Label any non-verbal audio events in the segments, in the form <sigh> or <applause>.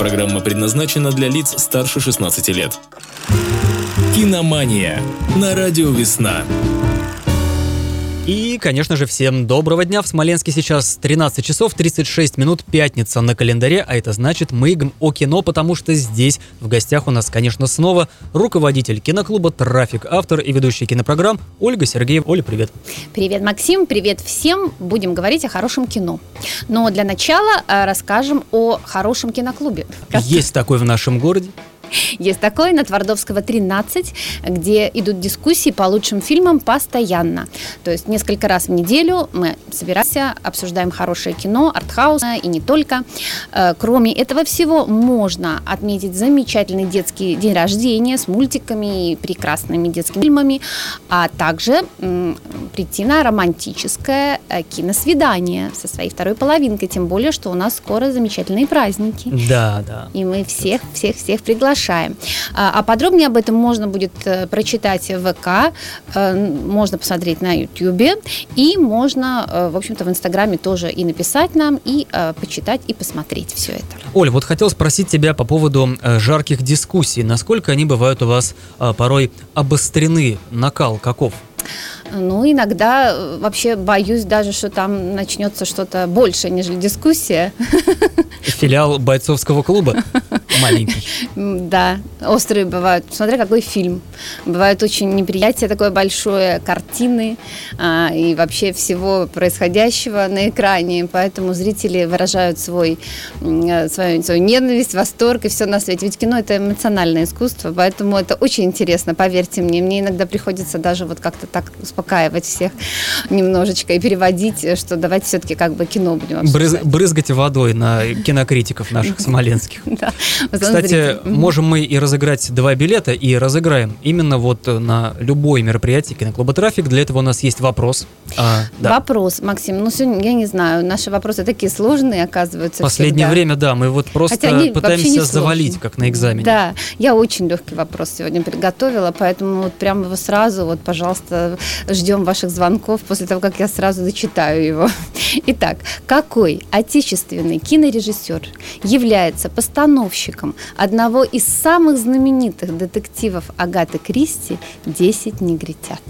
Программа предназначена для лиц старше 16 лет. Киномания на радио «Весна». И, конечно же, всем доброго дня. В Смоленске сейчас 13 часов 36 минут, пятница на календаре, а это значит мы говорим о кино, потому что здесь в гостях у нас, конечно, снова руководитель киноклуба «Трафик», автор и ведущий кинопрограмм Ольга Сергеева. Оля, привет. Привет, Максим, привет всем. Будем говорить о хорошем кино. Но для начала э, расскажем о хорошем киноклубе. Есть такой в нашем городе. <laughs> Есть такой на Твардовского 13, где идут дискуссии по лучшим фильмам постоянно. То есть несколько раз в неделю мы собираемся, обсуждаем хорошее кино, артхаус и не только. Э, кроме этого всего, можно отметить замечательный детский день рождения с мультиками и прекрасными детскими фильмами, а также прийти на романтическое э, киносвидание со своей второй половинкой, тем более, что у нас скоро замечательные праздники. Да, да. И мы всех, всех, всех приглашаем приглашаем. А, а подробнее об этом можно будет э, прочитать в ВК, э, можно посмотреть на Ютьюбе, и можно, э, в общем-то, в Инстаграме тоже и написать нам, и почитать, и посмотреть все это. Оль, вот хотел спросить тебя по поводу жарких дискуссий. Насколько они бывают у вас порой обострены? Накал каков? Ну, иногда вообще боюсь даже, что там начнется что-то больше, нежели дискуссия. Филиал бойцовского клуба? <laughs> маленький. <laughs> Да, острые бывают, смотря какой фильм. Бывает очень неприятие такое большое, картины а, и вообще всего происходящего на экране, поэтому зрители выражают свой, свою, свою ненависть, восторг и все на свете. Ведь кино это эмоциональное искусство, поэтому это очень интересно, поверьте мне. Мне иногда приходится даже вот как-то так успокаивать всех немножечко и переводить, что давайте все-таки как бы кино будем обсуждать. Брызгать водой на кинокритиков наших смоленских. <laughs> Да. Кстати, можем мы и разыграть два билета, и разыграем именно вот на любое мероприятие киноклуба «Трафик». Для этого у нас есть вопрос. А, да. Вопрос, Максим. Ну, сегодня, я не знаю, наши вопросы такие сложные, оказываются. Последнее всегда. время, да, мы вот просто пытаемся завалить, как на экзамене. Да, я очень легкий вопрос сегодня приготовила, поэтому вот прямо его сразу, вот, пожалуйста, ждем ваших звонков после того, как я сразу зачитаю его. <laughs> Итак, какой отечественный кинорежиссер является постановщиком постановщиком одного из самых знаменитых детективов Агаты Кристи «Десять негритят».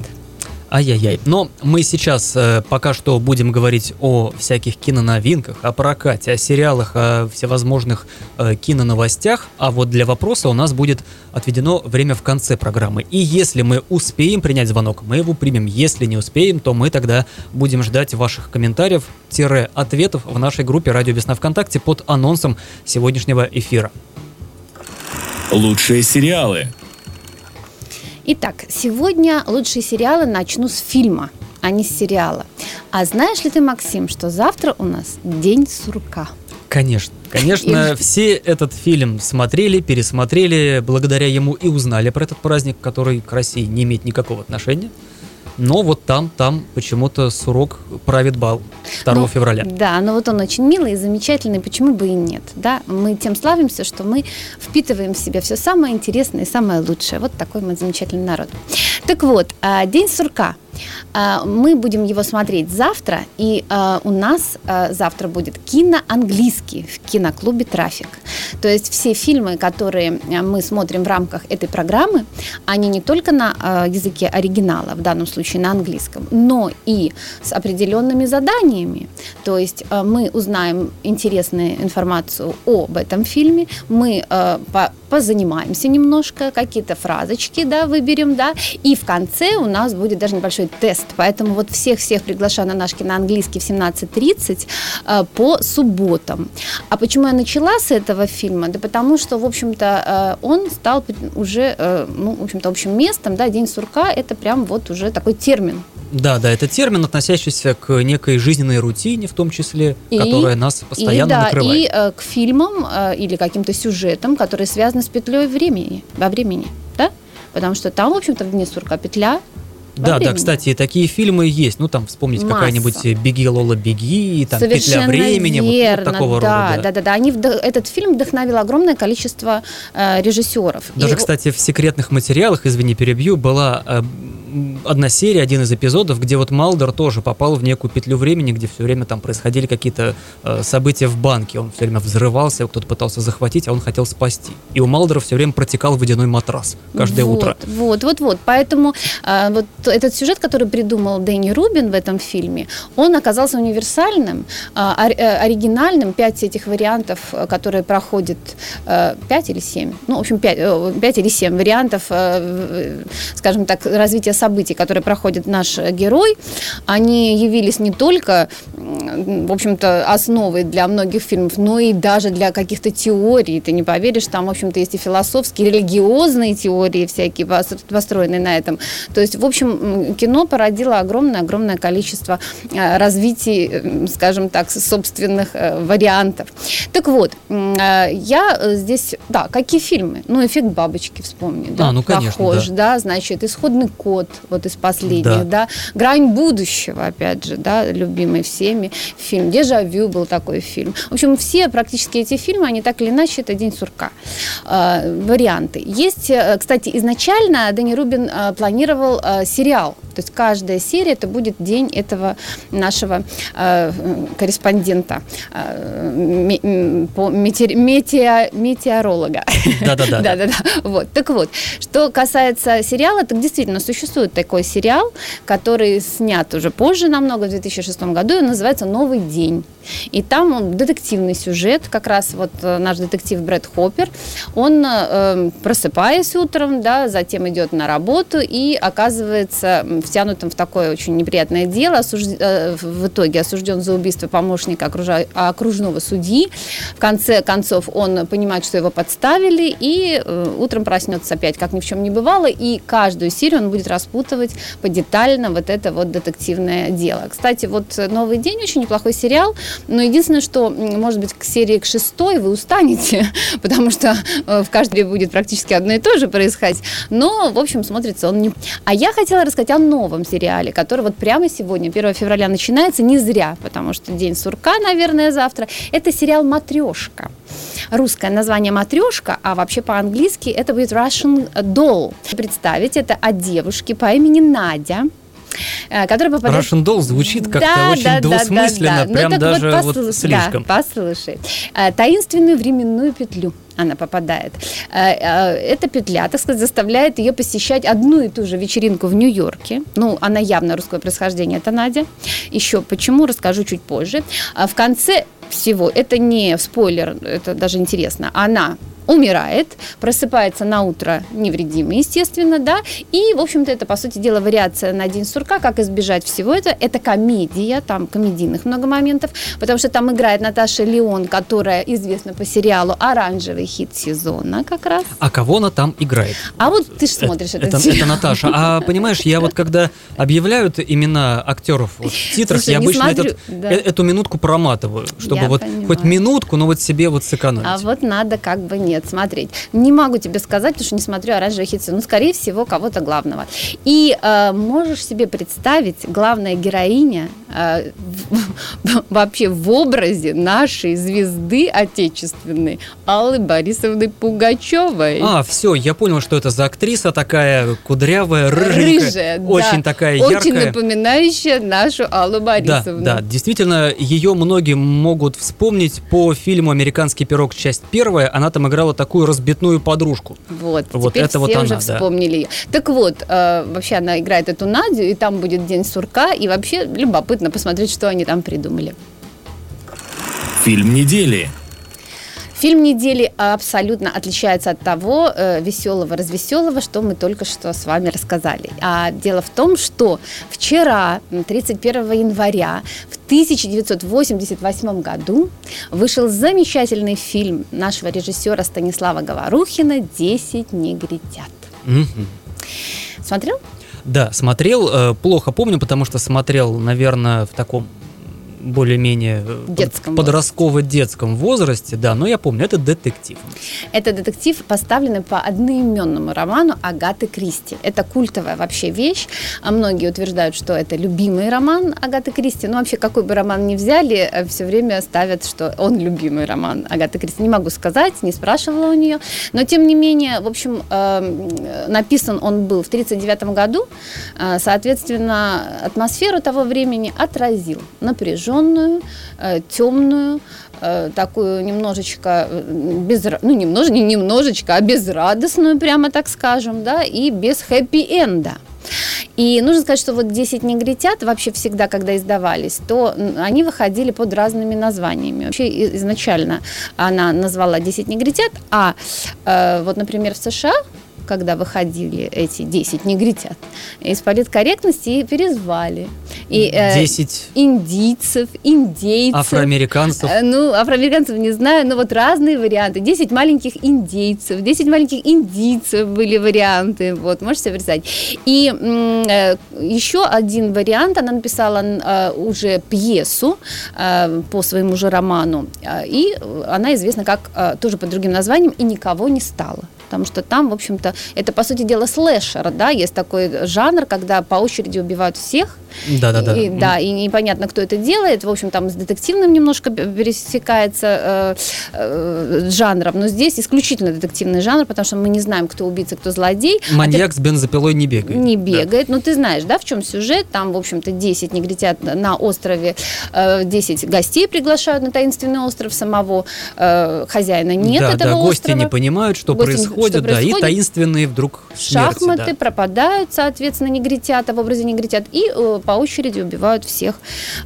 Ай-яй-яй. Но мы сейчас э, пока что будем говорить о всяких киноновинках, о прокате, о сериалах, о всевозможных э, киноновостях. А вот для вопроса у нас будет отведено время в конце программы. И если мы успеем принять звонок, мы его примем. Если не успеем, то мы тогда будем ждать ваших комментариев-ответов в нашей группе «Радио Весна ВКонтакте» под анонсом сегодняшнего эфира. Лучшие сериалы. Итак, сегодня лучшие сериалы начну с фильма, а не с сериала. А знаешь ли ты, Максим, что завтра у нас День сурка? Конечно. <laughs> Конечно, все этот фильм смотрели, пересмотрели, благодаря ему и узнали про этот праздник, который к России не имеет никакого отношения. Но вот там, там почему-то Сурок правит бал 2 ну, февраля. Да, но вот он очень милый и замечательный, почему бы и нет, да? Мы тем славимся, что мы впитываем в себя все самое интересное и самое лучшее. Вот такой мы замечательный народ. Так вот, а, День сурка – мы будем его смотреть завтра, и а, у нас а, завтра будет киноанглийский в киноклубе «Трафик». То есть все фильмы, которые мы смотрим в рамках этой программы, они не только на языке оригинала, в данном случае на английском, но и с определенными заданиями. То есть мы узнаем интересную информацию об этом фильме, мы позанимаемся немножко, какие-то фразочки да, выберем, да, и в конце у нас будет даже небольшой тест. Поэтому вот всех-всех приглашаю на наш киноанглийский в 17.30 э, по субботам. А почему я начала с этого фильма? Да потому что, в общем-то, э, он стал уже, э, ну, в общем-то, общим местом, да, День сурка – это прям вот уже такой термин. Да, да, это термин, относящийся к некой жизненной рутине, в том числе, и, которая нас постоянно и, да, накрывает. И э, к фильмам э, или каким-то сюжетам, которые связаны с петлей времени, во времени, да? Потому что там, в общем-то, в Дне сурка петля, да, времени. да, кстати, такие фильмы есть. Ну, там вспомнить какая-нибудь «Беги, Лола, беги», там Совершенно «Петля времени», верно, вот, такого да, рода. Да, да, да. Они, этот фильм вдохновил огромное количество э, режиссеров. Даже, И... кстати, в секретных материалах, извини, перебью, была э, одна серия, один из эпизодов, где вот Малдер тоже попал в некую петлю времени, где все время там происходили какие-то э, события в банке. Он все время взрывался, кто-то пытался захватить, а он хотел спасти. И у Малдера все время протекал водяной матрас каждое вот, утро. Вот, вот, вот. Поэтому а, вот этот сюжет, который придумал Дэнни Рубин в этом фильме, он оказался универсальным, ори- э, оригинальным. Пять этих вариантов, э, которые проходят, э, пять или семь, ну, в общем, пять, э, пять или семь вариантов, э, в- скажем так, развития событий, которые проходит наш э, герой, они явились не только, в общем-то, основой для многих фильмов, но и даже для каких-то теорий. Ты не поверишь, там, в общем-то, есть и философские, религиозные теории всякие, пос- построенные на этом. То есть, в общем, кино породило огромное-огромное количество э, развитий, скажем так, собственных э, вариантов. Так вот, я здесь, да, какие фильмы? Ну, «Эффект бабочки» вспомни, да, А, ну, конечно, похож, да. да, значит, «Исходный код», вот из последних, Да. да, «Грань будущего», опять же, да, любимый всеми фильм, «Дежавю» был такой фильм. В общем, все практически эти фильмы, они так или иначе, это «День сурка». Э, варианты. Есть, э, кстати, изначально Дэнни Рубин э, планировал э, сериал, то есть каждая серия это будет день этого нашего э, корреспондента э, ме- по метеор- метео- метеоролога. Да-да-да. <laughs> Да-да-да. Вот. Так вот, что касается сериала, так действительно существует такой сериал, который снят уже позже намного, в 2006 году, и называется «Новый день». И там детективный сюжет, как раз вот э, наш детектив Брэд Хоппер, он, э, просыпаясь утром, да, затем идет на работу и оказывается втянутым в такое очень неприятное дело, осужд- э, в итоге осужден за убийство помощника окружа- окружного судьи. В конце концов он понимает, что его подставили, и утром проснется опять, как ни в чем не бывало, и каждую серию он будет распутывать подетально вот это вот детективное дело. Кстати, вот «Новый день» очень неплохой сериал, но единственное, что, может быть, к серии к шестой вы устанете, <laughs> потому что э, в каждой будет практически одно и то же происходить, но, в общем, смотрится он не... А я хотела рассказать о новом сериале, который вот прямо сегодня, 1 февраля, начинается, не зря, потому что День сурка, наверное, завтра. Это сериал «Матрешка». Русское название «Матрешка», а вообще по-английски это будет Russian Doll. Представить, это о девушке по имени Надя, э, которая попадает... Russian Doll звучит как-то Да, очень да, двусмысленно, да, да. Ну, прям так даже вот, послушай, слишком. Да, послушай. Э, Таинственную временную петлю она попадает. Э, Эта петля, так сказать, заставляет ее посещать одну и ту же вечеринку в Нью-Йорке. Ну, она явно русское происхождение, это Надя. Еще почему, расскажу чуть позже. А в конце всего, это не спойлер, это даже интересно, она умирает, просыпается на утро невредимый, естественно, да, и, в общем-то, это, по сути дела, вариация на День сурка, как избежать всего этого. Это комедия, там комедийных много моментов, потому что там играет Наташа Леон, которая известна по сериалу «Оранжевый хит сезона» как раз. А кого она там играет? А вот ты же смотришь это, этот это, сериал. Наташа. А понимаешь, я вот когда объявляют имена актеров вот, в титрах, Слушай, я не обычно смотрю, этот- да. э- эту минутку проматываю, чтобы Я вот понимаю. хоть минутку, но вот себе вот сэкономить. А вот надо как бы нет смотреть. Не могу тебе сказать, потому что не смотрю оранжевый хит сезона. Ну, скорее всего, кого-то главного. И э, можешь себе представить, главная героиня вообще в образе нашей звезды отечественной Аллы Борисовны Пугачевой. А, все, я понял, что это за актриса такая кудрявая, рыженькая, Рыжая, да. очень такая Очень яркая. напоминающая нашу Аллу Да, Борисовну. да, действительно, ее многие могут вспомнить по фильму «Американский пирог. Часть первая». Она там играла такую разбитную подружку. Вот, Вот теперь это все вот уже она, да. вспомнили ее. Так вот, э, вообще она играет эту Надю, и там будет День сурка, и вообще любопытно посмотреть, что они там придумали. Фильм недели. Фильм недели абсолютно отличается от того э, веселого, развеселого, что мы только что с вами рассказали. А дело в том, что вчера, м, 31 января, в 1988 году вышел замечательный фильм нашего режиссера Станислава Говорухина «Десять негритят». Мгм. Смотрел? Да, смотрел, э, плохо помню, потому что смотрел, наверное, в таком более-менее э, Детском подростково-детском возрасте, да, но я помню, это детектив. Это детектив, поставленный по одноименному роману Агаты Кристи. Это культовая вообще вещь. А многие утверждают, что это любимый роман Агаты Кристи. Но вообще, какой бы роман ни взяли, э, все время ставят, что он любимый роман Агаты Кристи. Не могу сказать, не спрашивала у нее. Но, тем не менее, в общем, эм, написан он был в 1939 году. Э, соответственно, атмосферу того времени отразил напряженную, э, темную, э, такую немножечко без, ну немножечко, не немножечко, а безрадостную, прямо так скажем, да, и без хэппи-энда. И нужно сказать, что вот 10 негритят вообще всегда, когда издавались, то они выходили под разными названиями. Вообще изначально она назвала 10 негритят, а э, вот, например, в США когда выходили эти 10 негритят, из политкорректности перезвали. И, э, 10 индийцев, индейцев. Афроамериканцев. Э, ну, афроамериканцев не знаю, но вот разные варианты. 10 маленьких индейцев, 10 маленьких индийцев были варианты. Вот, можете себе представить. И э, еще один вариант, она написала э, уже пьесу э, по своему же роману. Э, и она известна как э, тоже под другим названием «И никого не стало» потому что там, в общем-то, это, по сути дела, слэшер, да, есть такой жанр, когда по очереди убивают всех, да, да, да. И, да, и непонятно, кто это делает. В общем, там с детективным немножко пересекается э, э, жанром, но здесь исключительно детективный жанр, потому что мы не знаем, кто убийца, кто злодей. Маньяк а с бензопилой не бегает. Не бегает. Да. Ну, ты знаешь, да, в чем сюжет? Там, в общем-то, 10 негритят на острове, э, 10 гостей приглашают на таинственный остров самого э, хозяина. Нет да, этого да, гости острова. не понимают, что, гости, происходит, что да, происходит. и таинственные вдруг смерти, Шахматы да. пропадают, соответственно, негритята в образе негритят, и э, по очереди убивают всех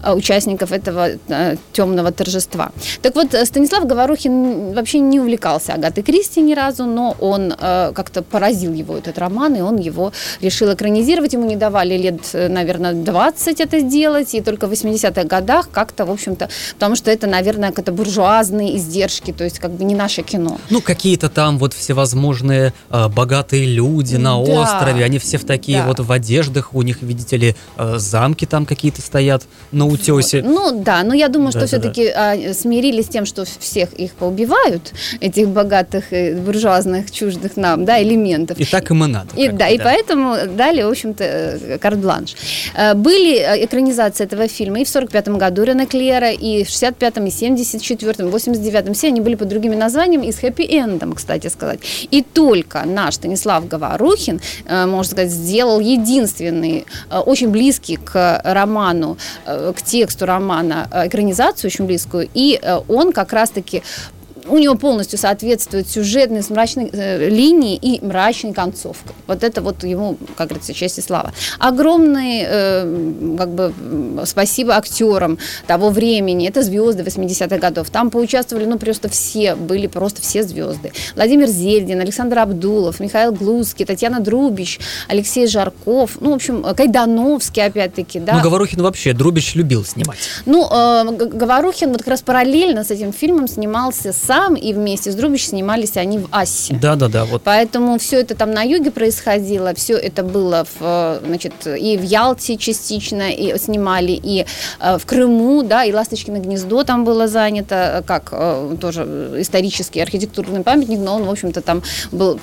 э, участников этого э, темного торжества. Так вот, Станислав Говорухин вообще не увлекался Агатой Кристи ни разу, но он э, как-то поразил его этот роман, и он его решил экранизировать. Ему не давали лет, наверное, 20 это сделать, и только в 80-х годах как-то, в общем-то, потому что это, наверное, какие-то буржуазные издержки, то есть как бы не наше кино. Ну, какие-то там вот всевозможные э, богатые люди на да. острове, они все в такие да. вот в одеждах, у них, видите ли, э, замки там какие-то стоят на утесе. Вот. Ну да, но я думаю, что да, все-таки да. Смирились с тем, что всех их поубивают, этих богатых, буржуазных, чуждых нам, да, элементов. И так им и надо. И, да, да, и поэтому дали, в общем-то, э, карт-бланш. Э, были э, экранизации этого фильма и в 45 году Рене Клера, и в 65-м, и 74-м, 89-м, все они были под другими названиями и с хэппи-эндом, кстати сказать. И только наш Станислав Говорухин, можно сказать, сделал единственный, очень близкий к роману, э, к тексту романа э, экранизацию очень близкую, и э, он как раз-таки у него полностью соответствует сюжетной с мрачной э, линии и мрачной концовкой. Вот это вот ему, как говорится, честь и слава. Огромное э, как бы, спасибо актерам того времени. Это звезды 80-х годов. Там поучаствовали, ну, просто все, были просто все звезды. Владимир Зельдин, Александр Абдулов, Михаил Глузский, Татьяна Друбич, Алексей Жарков, ну, в общем, Кайдановский, опять-таки, да. Ну, Говорухин вообще, Друбич любил снимать. Ну, э, Говорухин вот как раз параллельно с этим фильмом снимался сам сам, и вместе с Друбич снимались они в Ассе. Да, да, да. Вот. Поэтому все это там на юге происходило, все это было в, значит, и в Ялте частично и снимали, и э, в Крыму, да, и Ласточкино гнездо там было занято, э, как э, тоже исторический архитектурный памятник, но он, в общем-то, там был,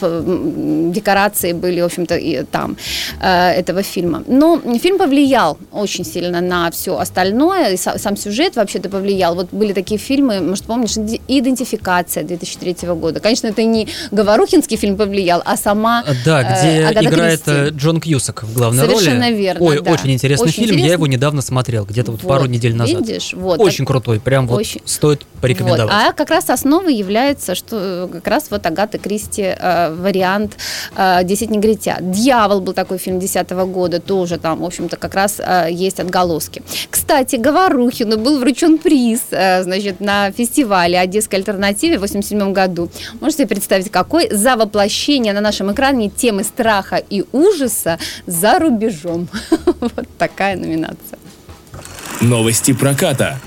декорации были, в общем-то, и там этого фильма. Но фильм повлиял очень сильно на все остальное, и сам сюжет вообще-то повлиял. Вот были такие фильмы, может, помнишь, «Идентификация «Идентификация» 2003 года. Конечно, это не Говорухинский фильм повлиял, а сама Да, где э, играет Кристи. Джон Кьюсак в главной Совершенно роли. верно, Ой, да. очень интересный очень фильм, интересный. я его недавно смотрел, где-то вот, вот пару недель назад. Видишь, вот. Очень крутой, прям очень... вот стоит порекомендовать. Вот. А как раз основой является, что как раз вот Агата Кристи э, вариант э, «Десять негритят». «Дьявол» был такой фильм 2010 года, тоже там, в общем-то, как раз э, есть отголоски. Кстати, Говорухину был вручен приз, э, значит, на фестивале «Одесская альтернативе» в 87 году. Можете представить, какой? За воплощение на нашем экране темы страха и ужаса за рубежом. <laughs> Вот такая номинация. Новости проката.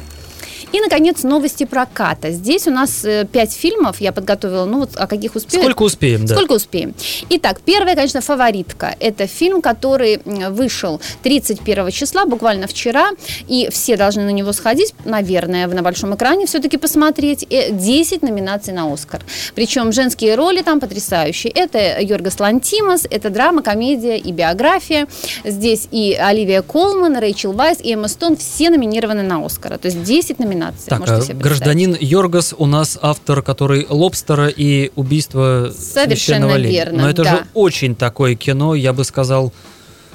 И, наконец, новости проката. Здесь у нас э, пять фильмов, я подготовила, ну вот о каких успею. Сколько успеем, да. Сколько успеем. Итак, первая, конечно, «Фаворитка». Это фильм, который вышел 31 числа, буквально вчера, и все должны на него сходить, наверное, на большом экране все-таки посмотреть. Э, 10 номинаций на «Оскар». Причем женские роли там потрясающие. Это Йоргас Лантимас, это драма, комедия и биография. Здесь и Оливия Колман, Рэйчел Вайс и Эмма Стоун все номинированы на «Оскара». То есть 10 номинаций. Так, можете а себе гражданин Йоргас у нас автор, который «Лобстера» и «Убийство Совершенно священного оленя». верно, Но это да. же очень такое кино, я бы сказал,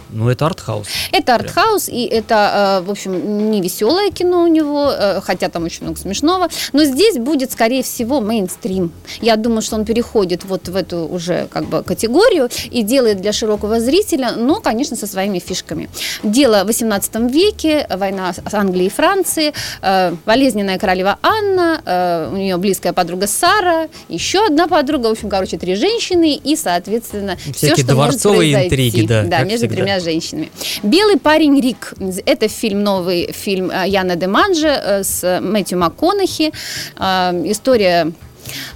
ну это артхаус. Это артхаус, и это, э, в общем, не веселое кино у него, э, хотя там очень много смешного. Но здесь будет, скорее всего, мейнстрим. Я думаю, что он переходит вот в эту уже как бы категорию и делает для широкого зрителя, но, конечно, со своими фишками. Дело в 18 веке, война с Англией и Францией, э, болезненная королева Анна, у нее близкая подруга Сара, еще одна подруга, в общем, короче, три женщины и, соответственно, все, Всякие что может дворцовые произойти. интриги, да, как между всегда. тремя женщинами. «Белый парень Рик» – это фильм, новый фильм э, Яна Деманджи э, с Мэтью МакКонахи. Э, История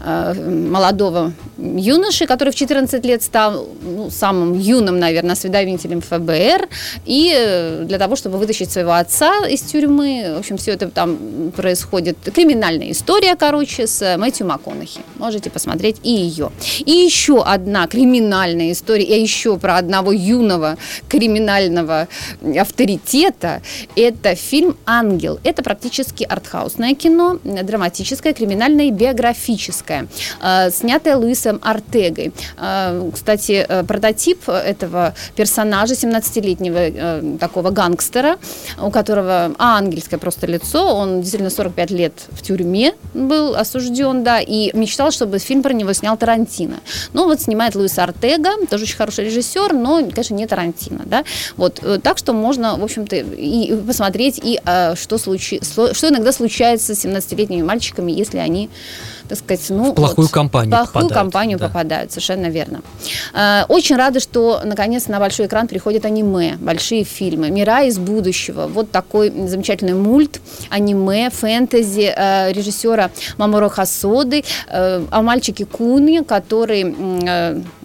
молодого юноши, который в 14 лет стал ну, самым юным, наверное, осведомителем ФБР, и э, для того, чтобы вытащить своего отца из тюрьмы, в общем, все это там происходит, криминальная история, короче, с Мэтью МакКонахи. Можете посмотреть и ее. И еще одна криминальная история, и еще про одного юного криминального авторитета, это фильм «Ангел». Это практически артхаусное кино, драматическое, криминальное и биографическое, э, снятое Луисом Артегой. Э, Кстати, э, прототип этого персонажа, 17-летнего э, такого гангстера, у которого ангельское просто лицо, он действительно 45 лет в тюрьме был осужден, да, и мечтал, чтобы фильм про него снял Тарантино. Ну, вот снимает Луис Артега, тоже очень хороший режиссер, но, конечно, не Тарантино, да. Вот, так что можно, в общем-то, и посмотреть, и что, случи... что иногда случается с 17-летними мальчиками, если они, так сказать, ну... В плохую вот, компанию плохую попадают, компанию да. попадают, совершенно верно. Э, Очень рада, что, наконец, на большой экран приходят аниме, большие фильмы. «Мира из будущего». Вот такой замечательный мульт, аниме, фэнтези э, режиссера Маморо Хасоды э, о мальчике Куни, который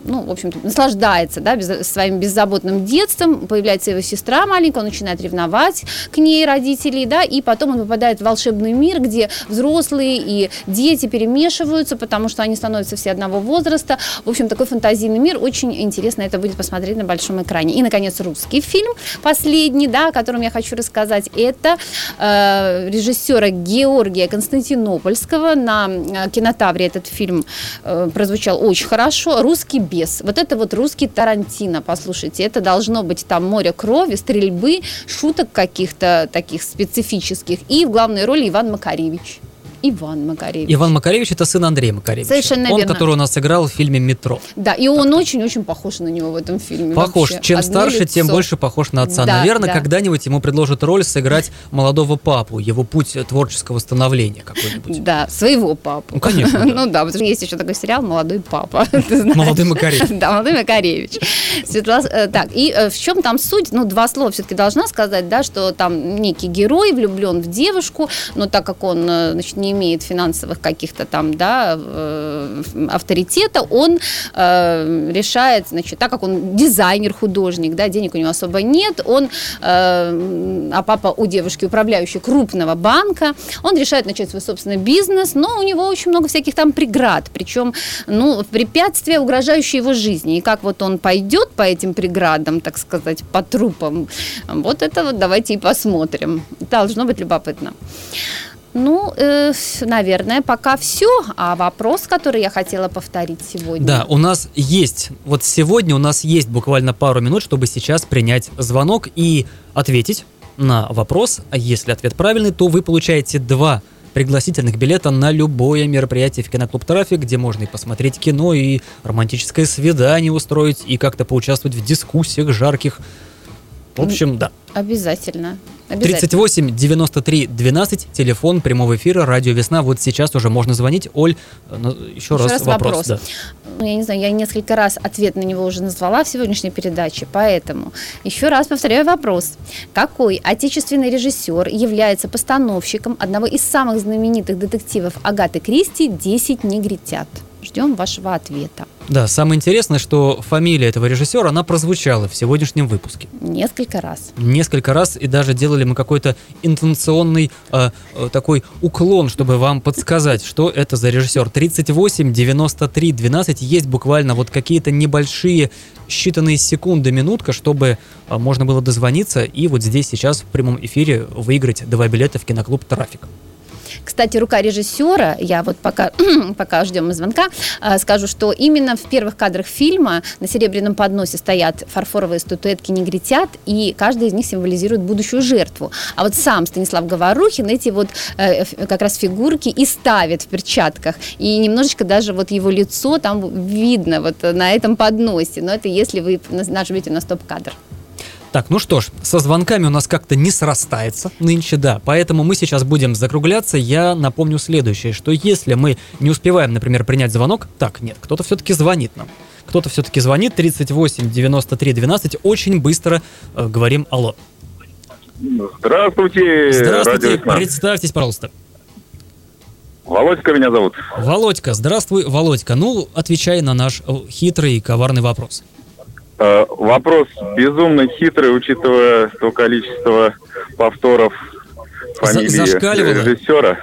ну, в общем-то, наслаждается да, без- своим беззаботным детством, появляется его сестра маленькая, он начинает ревновать к ней родителей, да, и потом он попадает в волшебный мир, где взрослые и дети перемешиваются, потому что они становятся все одного возраста. В общем, такой фантазийный мир, очень интересно это будет посмотреть на большом экране. И, наконец, русский фильм, последний, да, о котором я хочу рассказать, это э, режиссера Георгия Константинопольского. На э, кинотавре этот фильм э, прозвучал очень хорошо. «Русский бес». Вот это вот русский Тарантино, послушайте. Это должно быть там море крови, стрельбы, шуток каких-то таких специфических. И в главной роли Иван Макаревич. Иван Макаревич. Иван Макаревич это сын Андрея Макаревича. Совершенно Он, верно. который у нас сыграл в фильме «Метро». Да, и он очень-очень похож на него в этом фильме. Похож. вообще. Чем Одно старше, тем лицо. больше похож на отца. Да, Наверное, да. когда-нибудь ему предложат роль сыграть молодого папу, его путь творческого становления какой-нибудь. Да, своего папу. Ну, конечно, да. <laughs> Ну да, потому что есть еще такой сериал «Молодой папа». <laughs> Молодой Макаревич. <laughs> Да, «Молодой Макаревич». Светлана, э, так, и э, в чем там суть? Ну, два слова все-таки должна сказать, да, что там некий герой влюблен в девушку, но так как он, э, значит, не имеет финансовых каких-то там, да, э, авторитета, он э, решает, значит, так как он дизайнер, художник, да, денег у него особо нет, он, э, а папа у девушки управляющий крупного банка, он решает начать свой собственный бизнес, но у него очень много всяких там преград, причем, ну, препятствия, угрожающие его жизни, и как вот он пойдет по этим преградам, так сказать, по трупам, вот это вот давайте и посмотрим, должно быть любопытно. Ну, э, наверное, пока все. А вопрос, который я хотела повторить сегодня. Да, у нас есть, вот сегодня у нас есть буквально пару минут, чтобы сейчас принять звонок и ответить на вопрос. А если ответ правильный, то вы получаете два пригласительных билета на любое мероприятие в киноклуб «Трафик», где можно и посмотреть кино, и романтическое свидание устроить, и как-то поучаствовать в дискуссиях жарких. В общем, да. Обязательно. Обязательно. 38 93 12, телефон прямого эфира, радио «Весна». Вот сейчас уже можно звонить. Оль, э, еще, Еще раз, раз вопрос. вопрос. да. Ну, я не знаю, я несколько раз ответ на него уже назвала в сегодняшней передаче, поэтому еще раз повторяю вопрос. Какой отечественный режиссер является постановщиком одного из самых знаменитых детективов Агаты Кристи «Десять негритят»? Ждем вашего ответа. Да, самое интересное, что фамилия этого режиссера, она прозвучала в сегодняшнем выпуске. Nесколько раз. Несколько раз, и даже делали мы какой-то интонационный э, э, такой уклон, чтобы вам подсказать, что это за режиссер. 38, 93, 12, есть буквально вот какие-то небольшие считанные секунды, минутка, чтобы э, можно было дозвониться и вот здесь сейчас в прямом эфире выиграть два билета в киноклуб «Трафик». Кстати, рука режиссера, я вот пока, <clears throat> пока ждем звонка, э, скажу, что именно в первых кадрах фильма на серебряном подносе стоят фарфоровые статуэтки негритят, и каждая из них символизирует будущую жертву. А вот сам Станислав Говорухин эти вот э, как раз фигурки и ставит в перчатках. И немножечко даже вот его лицо там видно вот на этом подносе. Но это если вы нажмете на стоп-кадр. Так, ну что ж, со звонками у нас как-то не срастается нынче, да, поэтому мы сейчас будем закругляться. Я напомню следующее, что если мы не успеваем, например, принять звонок, так, нет, кто-то все-таки звонит нам. Кто-то все-таки звонит, 38 93 12, очень быстро э, говорим алло. Здравствуйте. Здравствуйте, представьтесь, пожалуйста. Володька меня зовут. Володька, здравствуй, Володька. Ну, отвечай на наш э, хитрый и коварный вопрос. Э, вопрос безумно хитрый, учитывая то количество повторов фамилии режиссера.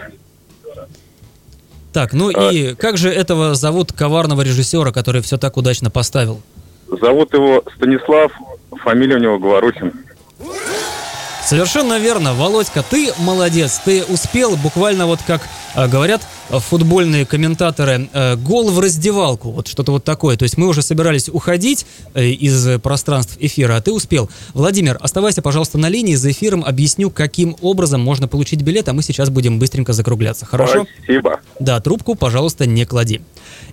Так, ну А. и как же этого зовут коварного режиссера, который все так удачно поставил? Зовут его Станислав, фамилия у него Говорухин. Совершенно верно, Володька, ты молодец, ты успел буквально вот как э, говорят э, футбольные комментаторы, э, гол в раздевалку, вот что-то вот такое. То есть мы уже собирались уходить э, из пространств эфира, а ты успел. Владимир, оставайся, пожалуйста, на линии, за эфиром объясню, каким образом можно получить билет, а мы сейчас будем быстренько закругляться, хорошо? Спасибо. Да, трубку, пожалуйста, не клади.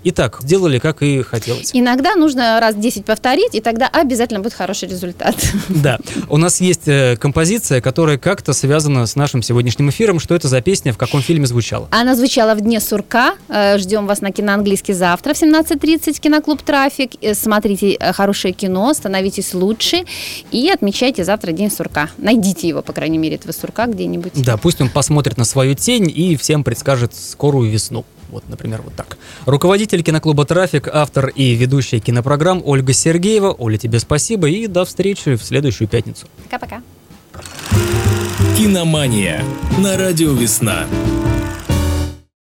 Итак, сделали как и хотелось. Иногда нужно раз 10 повторить, и тогда обязательно будет хороший результат. Да, у нас есть э, композиция, которая как-то связана с нашим сегодняшним эфиром. Что это за песня, в каком фильме звучала? Она звучала в Дне сурка. Э, Ждем вас на киноанглийский завтра в 17.30 в киноклуб «Трафик». Э, Смотрите э, хорошее кино, становитесь лучше и отмечайте завтра День сурка. Найдите его, по крайней мере, этого сурка где-нибудь. Да, пусть он посмотрит на свою тень и всем предскажет скорую весну. Вот, например, вот так. Руководитель киноклуба «Трафик», автор и ведущая кинопрограмм Ольга Сергеева. Оля, тебе спасибо и до встречи в следующую пятницу. Пока-пока. Киномания на радио «Весна».